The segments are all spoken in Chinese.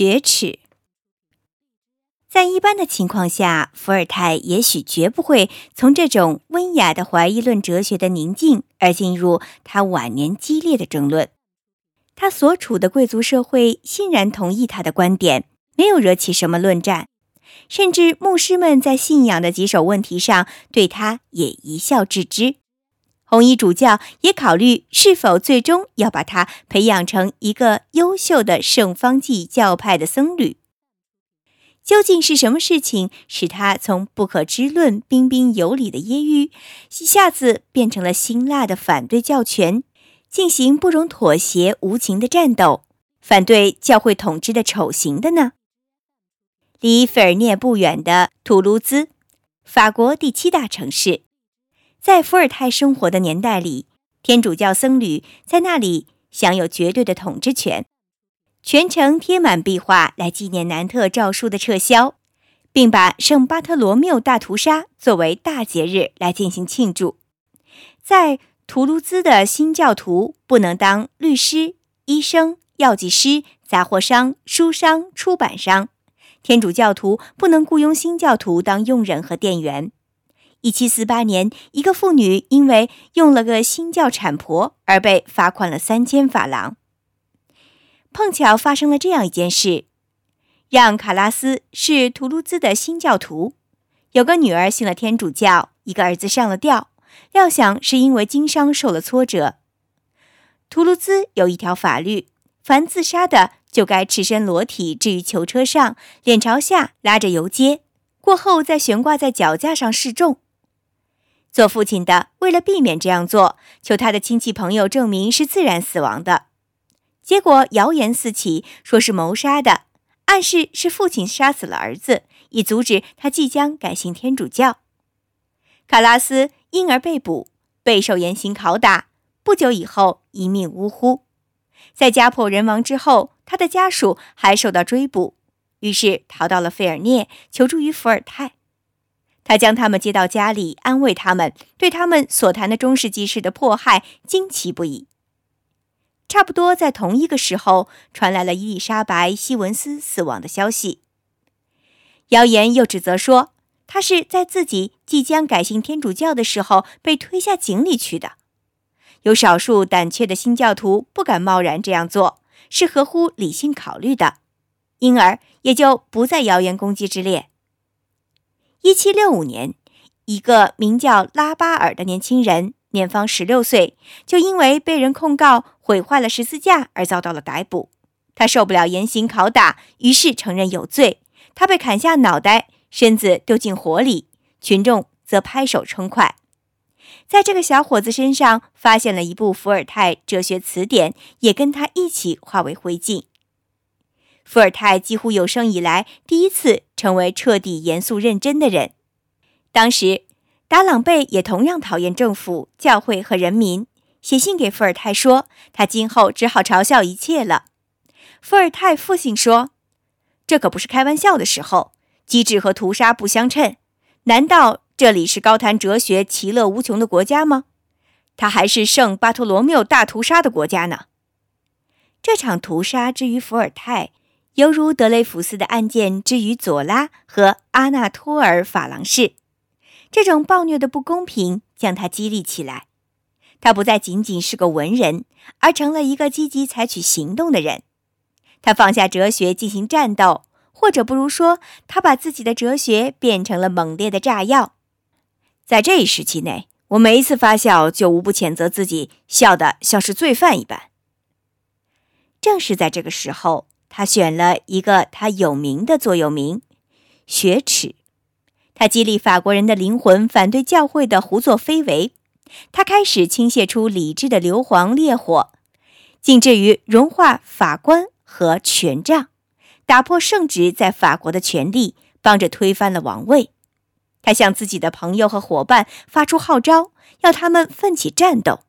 雪耻。在一般的情况下，伏尔泰也许绝不会从这种温雅的怀疑论哲学的宁静，而进入他晚年激烈的争论。他所处的贵族社会欣然同意他的观点，没有惹起什么论战，甚至牧师们在信仰的棘手问题上对他也一笑置之。红衣主教也考虑是否最终要把他培养成一个优秀的圣方济教派的僧侣。究竟是什么事情使他从不可知论、彬彬有礼的揶揄，一下子变成了辛辣的反对教权，进行不容妥协、无情的战斗，反对教会统治的丑行的呢？离费尔涅不远的图卢兹，法国第七大城市。在伏尔泰生活的年代里，天主教僧侣在那里享有绝对的统治权。全城贴满壁画来纪念南特诏书的撤销，并把圣巴特罗缪大屠杀作为大节日来进行庆祝。在图卢兹的新教徒不能当律师、医生、药剂师、杂货商、书商、出版商；天主教徒不能雇佣新教徒当佣人和店员。一七四八年，一个妇女因为用了个新教产婆而被罚款了三千法郎。碰巧发生了这样一件事：让卡拉斯是图卢兹的新教徒，有个女儿信了天主教，一个儿子上了吊。料想是因为经商受了挫折。图卢兹有一条法律：凡自杀的就该赤身裸体置于囚车上，脸朝下拉着游街，过后再悬挂在脚架上示众。做父亲的为了避免这样做，求他的亲戚朋友证明是自然死亡的。结果谣言四起，说是谋杀的，暗示是父亲杀死了儿子，以阻止他即将改信天主教。卡拉斯因而被捕，备受严刑拷打。不久以后一命呜呼。在家破人亡之后，他的家属还受到追捕，于是逃到了费尔涅，求助于伏尔泰。他将他们接到家里，安慰他们，对他们所谈的中世纪式的迫害惊奇不已。差不多在同一个时候，传来了伊丽莎白·西文斯死亡的消息。谣言又指责说，他是在自己即将改信天主教的时候被推下井里去的。有少数胆怯的新教徒不敢贸然这样做，是合乎理性考虑的，因而也就不在谣言攻击之列。一七六五年，一个名叫拉巴尔的年轻人，年方十六岁，就因为被人控告毁坏了十字架而遭到了逮捕。他受不了严刑拷打，于是承认有罪。他被砍下脑袋，身子丢进火里，群众则拍手称快。在这个小伙子身上发现了一部伏尔泰哲学词典，也跟他一起化为灰烬。伏尔泰几乎有生以来第一次成为彻底严肃认真的人。当时，达朗贝也同样讨厌政府、教会和人民，写信给伏尔泰说：“他今后只好嘲笑一切了。”伏尔泰父亲说：“这可不是开玩笑的时候，机智和屠杀不相称。难道这里是高谈哲学、其乐无穷的国家吗？他还是圣巴托罗缪大屠杀的国家呢。这场屠杀之于伏尔泰。”犹如德雷福斯的案件之于佐拉和阿纳托尔·法郎士，这种暴虐的不公平将他激励起来。他不再仅仅是个文人，而成了一个积极采取行动的人。他放下哲学进行战斗，或者不如说，他把自己的哲学变成了猛烈的炸药。在这一时期内，我每一次发笑就无不谴责自己，笑得像是罪犯一般。正是在这个时候。他选了一个他有名的座右铭：“雪耻。”他激励法国人的灵魂反对教会的胡作非为。他开始倾泻出理智的硫磺烈火，竟至于融化法官和权杖，打破圣旨在法国的权力，帮着推翻了王位。他向自己的朋友和伙伴发出号召，要他们奋起战斗。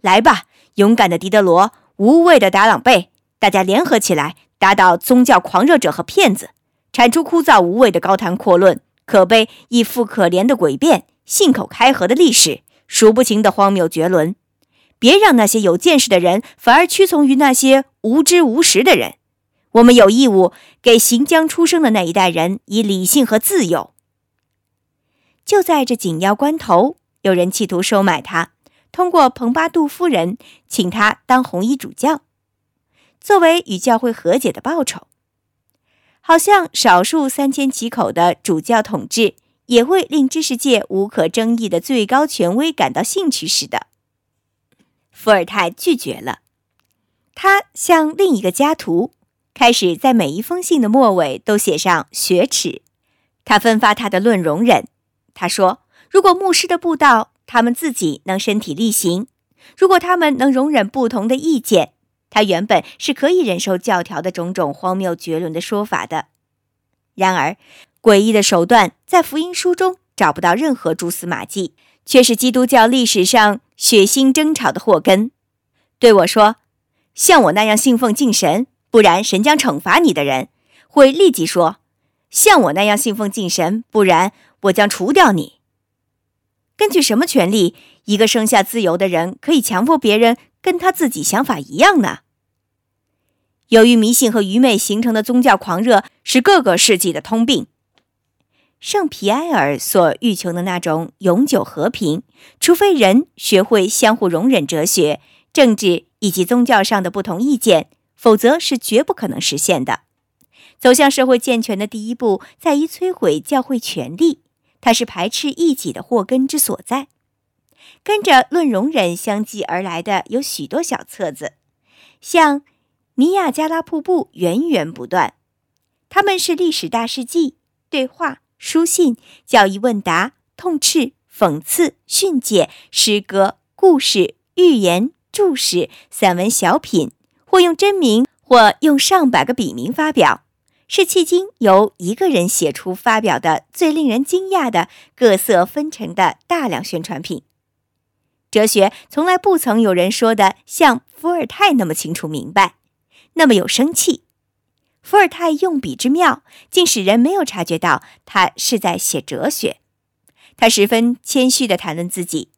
来吧，勇敢的狄德罗，无畏的达朗贝！大家联合起来，打倒宗教狂热者和骗子，铲除枯燥无味的高谈阔论、可悲亦复可怜的诡辩、信口开河的历史、数不清的荒谬绝伦。别让那些有见识的人反而屈从于那些无知无识的人。我们有义务给行将出生的那一代人以理性和自由。就在这紧要关头，有人企图收买他，通过蓬巴杜夫人请他当红衣主教，作为与教会和解的报酬。好像少数三缄其口的主教统治也会令知识界无可争议的最高权威感到兴趣似的。伏尔泰拒绝了，他向另一个家徒。开始在每一封信的末尾都写上雪耻。他分发他的论容忍。他说：“如果牧师的布道他们自己能身体力行，如果他们能容忍不同的意见，他原本是可以忍受教条的种种荒谬绝伦的说法的。然而，诡异的手段在福音书中找不到任何蛛丝马迹，却是基督教历史上血腥争吵的祸根。对我说：像我那样信奉敬神。”不然，神将惩罚你的人会立即说：“像我那样信奉敬神，不然我将除掉你。”根据什么权利，一个生下自由的人可以强迫别人跟他自己想法一样呢？由于迷信和愚昧形成的宗教狂热是各个世纪的通病。圣皮埃尔所欲求的那种永久和平，除非人学会相互容忍，哲学、政治以及宗教上的不同意见。否则是绝不可能实现的。走向社会健全的第一步在于摧毁教会权力，它是排斥异己的祸根之所在。跟着《论容忍》相继而来的有许多小册子，像《尼亚加拉瀑布》源源不断。他们是历史大事记、对话、书信、教义问答、痛斥、讽刺、训诫、诗歌、故事、寓言、注释、散文、小品。或用真名，或用上百个笔名发表，是迄今由一个人写出发表的最令人惊讶的各色纷呈的大量宣传品。哲学从来不曾有人说的像伏尔泰那么清楚明白，那么有生气。伏尔泰用笔之妙，竟使人没有察觉到他是在写哲学。他十分谦虚地谈论自己：“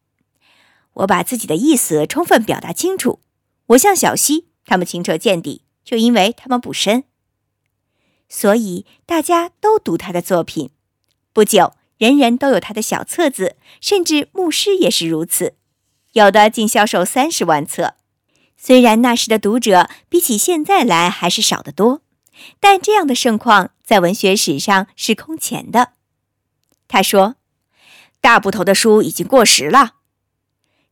我把自己的意思充分表达清楚。我像小溪。”他们清澈见底，就因为他们不深，所以大家都读他的作品。不久，人人都有他的小册子，甚至牧师也是如此，有的竟销售三十万册。虽然那时的读者比起现在来还是少得多，但这样的盛况在文学史上是空前的。他说：“大部头的书已经过时了。”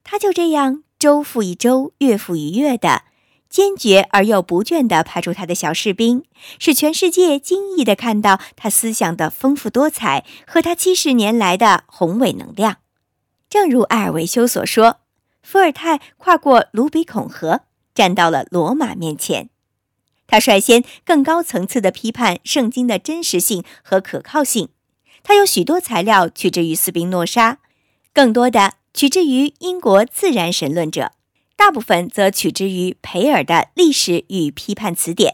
他就这样周复一周，月复一月的。坚决而又不倦地派出他的小士兵，使全世界惊异地看到他思想的丰富多彩和他七十年来的宏伟能量。正如埃尔维修所说，伏尔泰跨过卢比孔河，站到了罗马面前。他率先更高层次地批判圣经的真实性和可靠性。他有许多材料取之于斯宾诺莎，更多的取之于英国自然神论者。大部分则取之于培尔的《历史与批判词典》，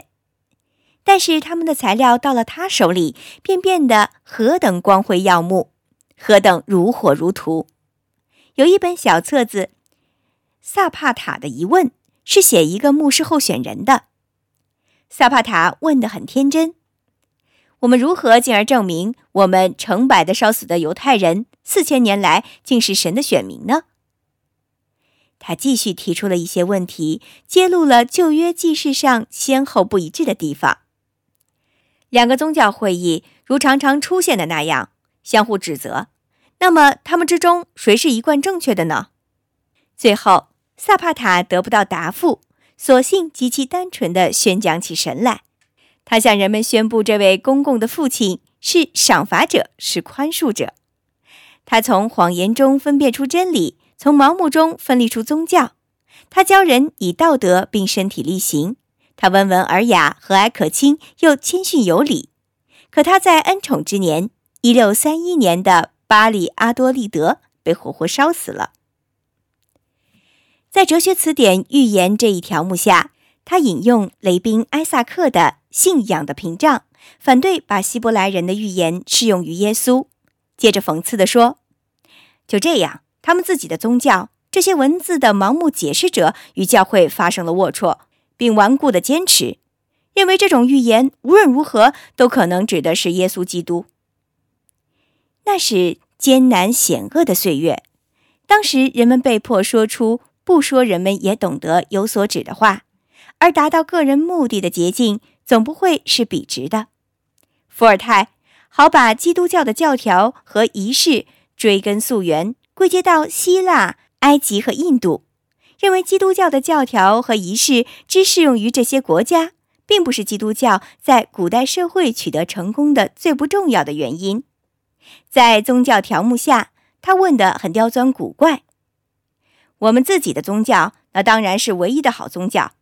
但是他们的材料到了他手里，便变得何等光辉耀目，何等如火如荼。有一本小册子，《萨帕塔的疑问》，是写一个牧师候选人的。萨帕塔问得很天真：“我们如何进而证明我们成百的烧死的犹太人，四千年来竟是神的选民呢？”他继续提出了一些问题，揭露了旧约记事上先后不一致的地方。两个宗教会议如常常出现的那样相互指责，那么他们之中谁是一贯正确的呢？最后，萨帕塔得不到答复，索性极其单纯地宣讲起神来。他向人们宣布，这位公共的父亲是赏罚者，是宽恕者。他从谎言中分辨出真理。从盲目中分离出宗教，他教人以道德并身体力行。他温文尔雅、和蔼可亲，又谦逊有礼。可他在恩宠之年，一六三一年的巴里阿多利德被活活烧死了。在哲学词典预言这一条目下，他引用雷宾埃萨克的《信仰的屏障》，反对把希伯来人的预言适用于耶稣。接着讽刺地说：“就这样。”他们自己的宗教，这些文字的盲目解释者与教会发生了龌龊，并顽固的坚持，认为这种预言无论如何都可能指的是耶稣基督。那是艰难险恶的岁月，当时人们被迫说出不说人们也懂得有所指的话，而达到个人目的的捷径总不会是笔直的。伏尔泰好把基督教的教条和仪式追根溯源，归结到希腊、埃及和印度，认为基督教的教条和仪式只适用于这些国家。并不是基督教在古代社会取得成功的最不重要的原因。在宗教条目下，他问得很刁钻古怪：“我们自己的宗教，那当然是唯一的好宗教。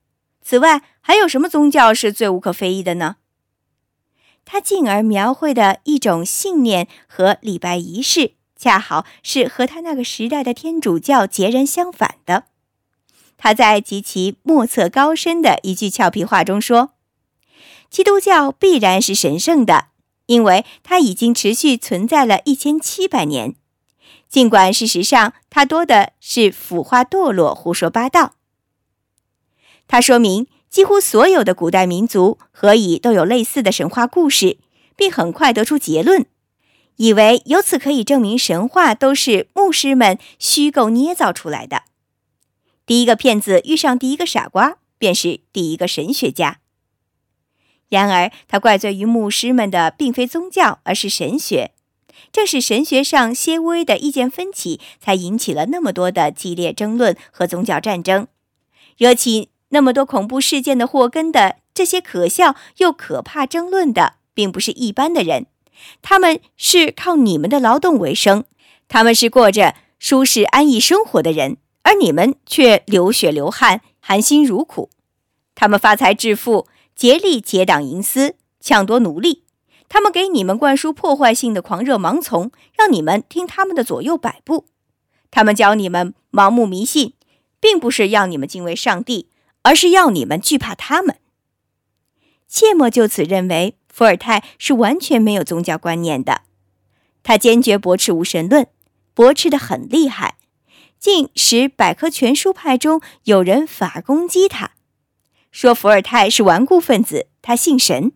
此外，还有什么宗教是最无可非议的呢？”他进而描绘的一种信念和礼拜仪式，恰好是和他那个时代的天主教截然相反的。他在极其莫测高深的一句俏皮话中说：“基督教必然是神圣的，因为它已经持续存在了一千七百年。尽管事实上它多的是腐化堕落、胡说八道。”他说明，几乎所有的古代民族何以都有类似的神话故事，并很快得出结论，以为由此可以证明神话都是牧师们虚构捏造出来的。第一个骗子遇上第一个傻瓜，便是第一个神学家。然而，他怪罪于牧师们的并非宗教，而是神学。正是神学上些微的意见分歧，才引起了那么多的激烈争论和宗教战争，惹起那么多恐怖事件的祸根的这些可笑又可怕争论的，并不是一般的人，他们是靠你们的劳动为生，他们是过着舒适安逸生活的人。而你们却流血流汗、含辛茹苦，他们发财致富，竭力结党营私、抢夺奴隶。他们给你们灌输破坏性的狂热盲从，让你们听他们的左右摆布。他们教你们盲目迷信，并不是要你们敬畏上帝，而是要你们惧怕他们。切莫就此认为伏尔泰是完全没有宗教观念的，他坚决驳斥无神论，驳斥的很厉害。竟使百科全书派中有人反攻击他，说伏尔泰是顽固分子，他信神。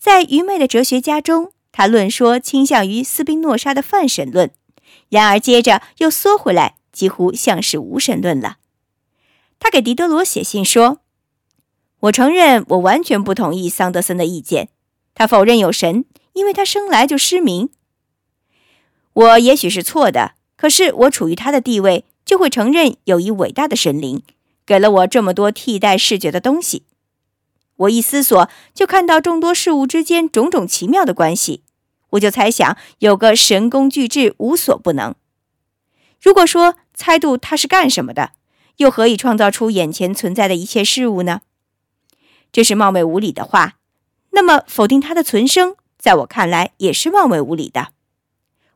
在愚昧的哲学家中，他论说倾向于斯宾诺莎的泛神论，然而接着又缩回来，几乎像是无神论了。他给狄德罗写信说：“我承认我完全不同意桑德森的意见，他否认有神，因为他生来就失明。我也许是错的。”可是我处于他的地位，就会承认有一伟大的神灵给了我这么多替代视觉的东西。我一思索，就看到众多事物之间种种奇妙的关系，我就猜想有个神工巨制无所不能。如果说猜度他是干什么的，又何以创造出眼前存在的一切事物呢？这是冒昧无礼的话。那么否定他的存生，在我看来也是冒昧无礼的。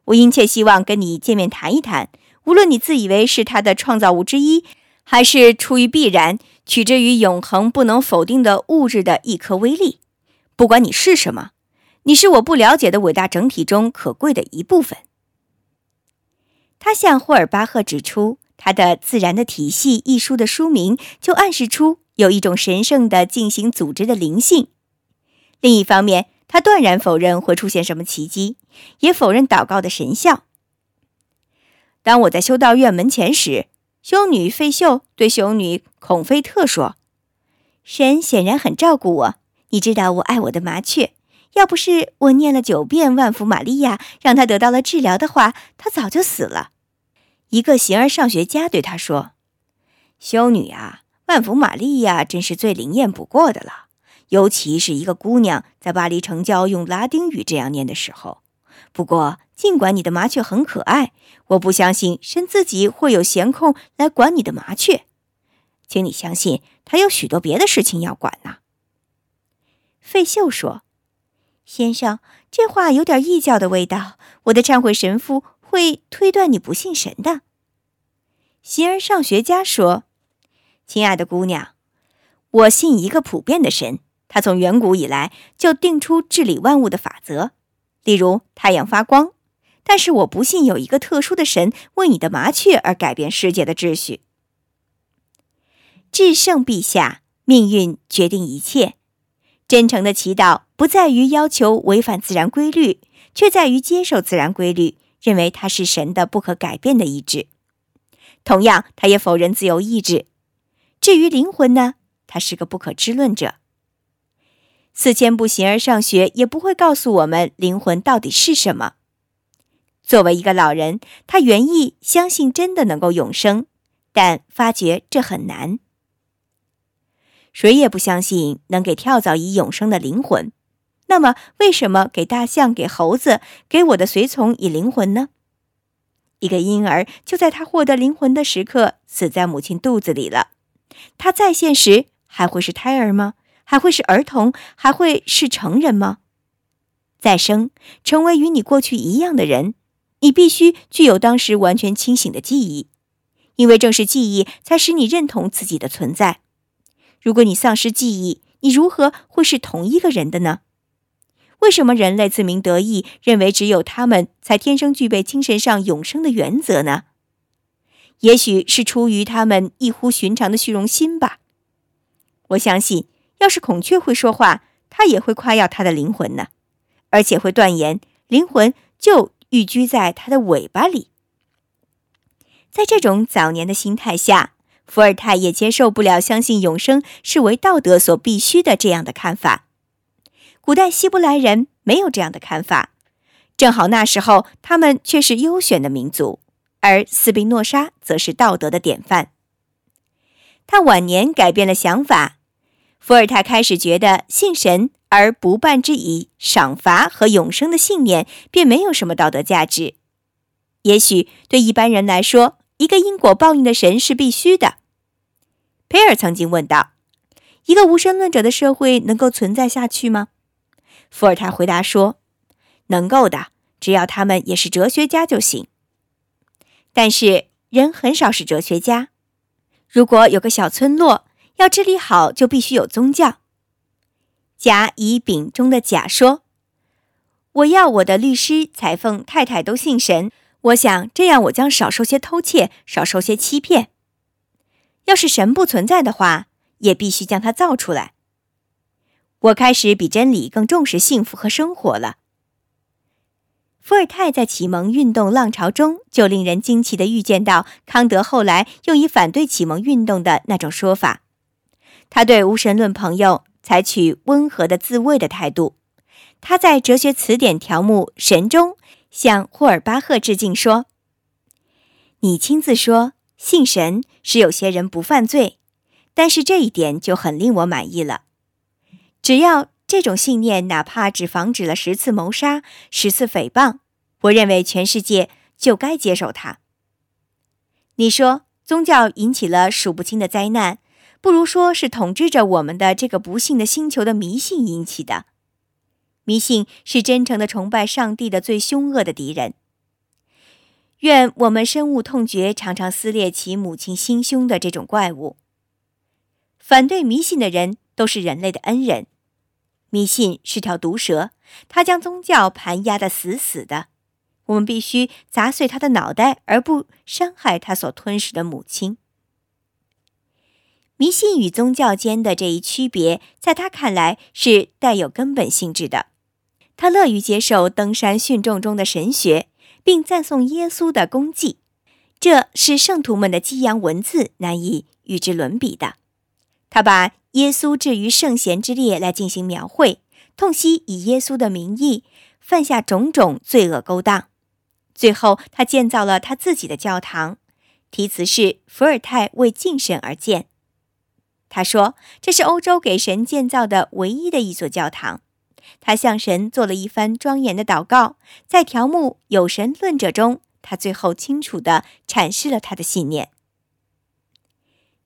我殷切希望跟你见面谈一谈，无论你自以为是他的创造物之一，还是出于必然取之于永恒不能否定的物质的一颗微粒，不管你是什么，你是我不了解的伟大整体中可贵的一部分。他向霍尔巴赫指出，他的《自然的体系》一书的书名就暗示出有一种神圣的进行组织的灵性。另一方面，他断然否认会出现什么奇迹，也否认祷告的神效。当我在修道院门前时，修女费秀对修女孔菲特说：“神显然很照顾我。你知道我爱我的麻雀，要不是我念了九遍万福玛利亚，让他得到了治疗的话，他早就死了。”一个形而上学家对他说：“修女啊，万福玛利亚真是最灵验不过的了。”尤其是一个姑娘在巴黎城郊用拉丁语这样念的时候。不过，尽管你的麻雀很可爱，我不相信神自己会有闲空来管你的麻雀。请你相信，他有许多别的事情要管呢。费秀说：“先生，这话有点异教的味道。我的忏悔神父会推断你不信神的。”形而上学家说：“亲爱的姑娘，我信一个普遍的神。”他从远古以来就定出治理万物的法则，例如太阳发光。但是我不信有一个特殊的神为你的麻雀而改变世界的秩序。至圣陛下，命运决定一切。真诚的祈祷不在于要求违反自然规律，却在于接受自然规律，认为它是神的不可改变的意志。同样，他也否认自由意志。至于灵魂呢，他是个不可知论者。四千步形而上学也不会告诉我们灵魂到底是什么。作为一个老人，他原意相信真的能够永生，但发觉这很难。谁也不相信能给跳蚤以永生的灵魂，那么为什么给大象、给猴子、给我的随从以灵魂呢？一个婴儿就在他获得灵魂的时刻死在母亲肚子里了，他再现时还会是胎儿吗？还会是儿童？还会是成人吗？再生，成为与你过去一样的人，你必须具有当时完全清醒的记忆，因为正是记忆才使你认同自己的存在。如果你丧失记忆，你如何会是同一个人的呢？为什么人类自鸣得意，认为只有他们才天生具备精神上永生的原则呢？也许是出于他们异乎寻常的虚荣心吧。我相信，要是孔雀会说话，它也会夸耀它的灵魂呢，而且会断言灵魂就寓居在它的尾巴里。在这种早年的心态下。伏尔泰也接受不了相信永生是为道德所必须的这样的看法。古代希伯来人没有这样的看法，正好那时候他们却是优选的民族，而斯宾诺莎则是道德的典范。他晚年改变了想法，伏尔泰开始觉得信神而不办之以赏罚和永生的信念便没有什么道德价值。也许对一般人来说。一个因果报应的神是必须的，佩尔曾经问道：“一个无神论者的社会能够存在下去吗？”伏尔泰回答说：“能够的，只要他们也是哲学家就行。但是人很少是哲学家。如果有个小村落要治理好，就必须有宗教。”甲乙丙中的甲说：“我要我的律师、裁缝、太太都信神。”我想这样，我将少受些偷窃，少受些欺骗。要是神不存在的话，也必须将它造出来。我开始比真理更重视幸福和生活了。伏尔泰在启蒙运动浪潮中，就令人惊奇地预见到康德后来用以反对启蒙运动的那种说法。他对无神论朋友采取温和的自卫的态度。他在哲学词典条目“神”中。向霍尔巴赫致敬说：“你亲自说信神使有些人不犯罪，但是这一点就很令我满意了。只要这种信念哪怕只防止了十次谋杀、十次诽谤，我认为全世界就该接受它。你说宗教引起了数不清的灾难，不如说是统治着我们的这个不幸的星球的迷信引起的。”迷信是真诚的崇拜上帝的最凶恶的敌人。愿我们深恶痛绝常常撕裂其母亲心胸的这种怪物。反对迷信的人都是人类的恩人。迷信是条毒蛇，它将宗教盘压得死死的。我们必须砸碎他的脑袋，而不伤害他所吞噬的母亲。迷信与宗教间的这一区别，在他看来是带有根本性质的。他乐于接受登山训众中的神学，并赞颂耶稣的功绩，这是圣徒们的激扬文字难以与之伦比的。他把耶稣置于圣贤之列来进行描绘，痛惜以耶稣的名义犯下种种罪恶勾当。最后，他建造了他自己的教堂，题词是“伏尔泰为敬神而建”。他说：“这是欧洲给神建造的唯一的一所教堂。”他向神做了一番庄严的祷告，在条目“有神论者”中，他最后清楚地阐释了他的信念：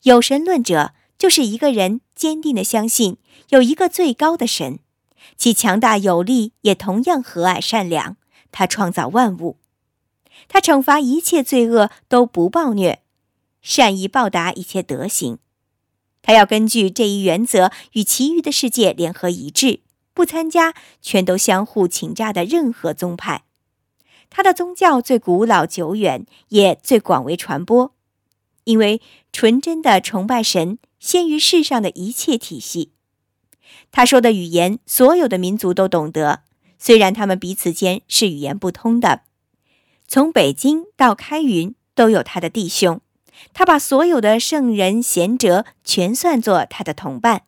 有神论者就是一个人坚定地相信有一个最高的神，其强大有力，也同样和蔼善良。他创造万物，他惩罚一切罪恶都不暴虐，善意报答一切德行。他要根据这一原则与其余的世界联合一致。不参加，全都相互请假的任何宗派，他的宗教最古老久远，也最广为传播，因为纯真的崇拜神先于世上的一切体系。他说的语言，所有的民族都懂得，虽然他们彼此间是语言不通的。从北京到开云，都有他的弟兄。他把所有的圣人贤哲全算作他的同伴。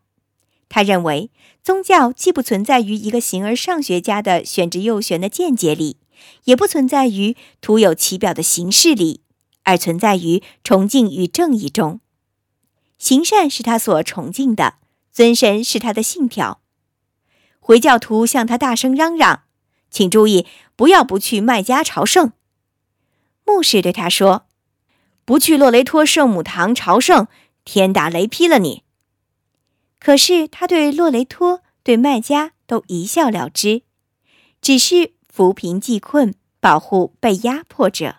他认为，宗教既不存在于一个形而上学家的玄之又玄的见解里，也不存在于徒有其表的形式里，而存在于崇敬与正义中。行善是他所崇敬的，尊神是他的信条。回教徒向他大声嚷嚷：“请注意，不要不去麦加朝圣。”牧师对他说：“不去洛雷托圣母堂朝圣，天打雷劈了你。”可是他对洛雷托、对卖家都一笑了之，只是扶贫济困，保护被压迫者。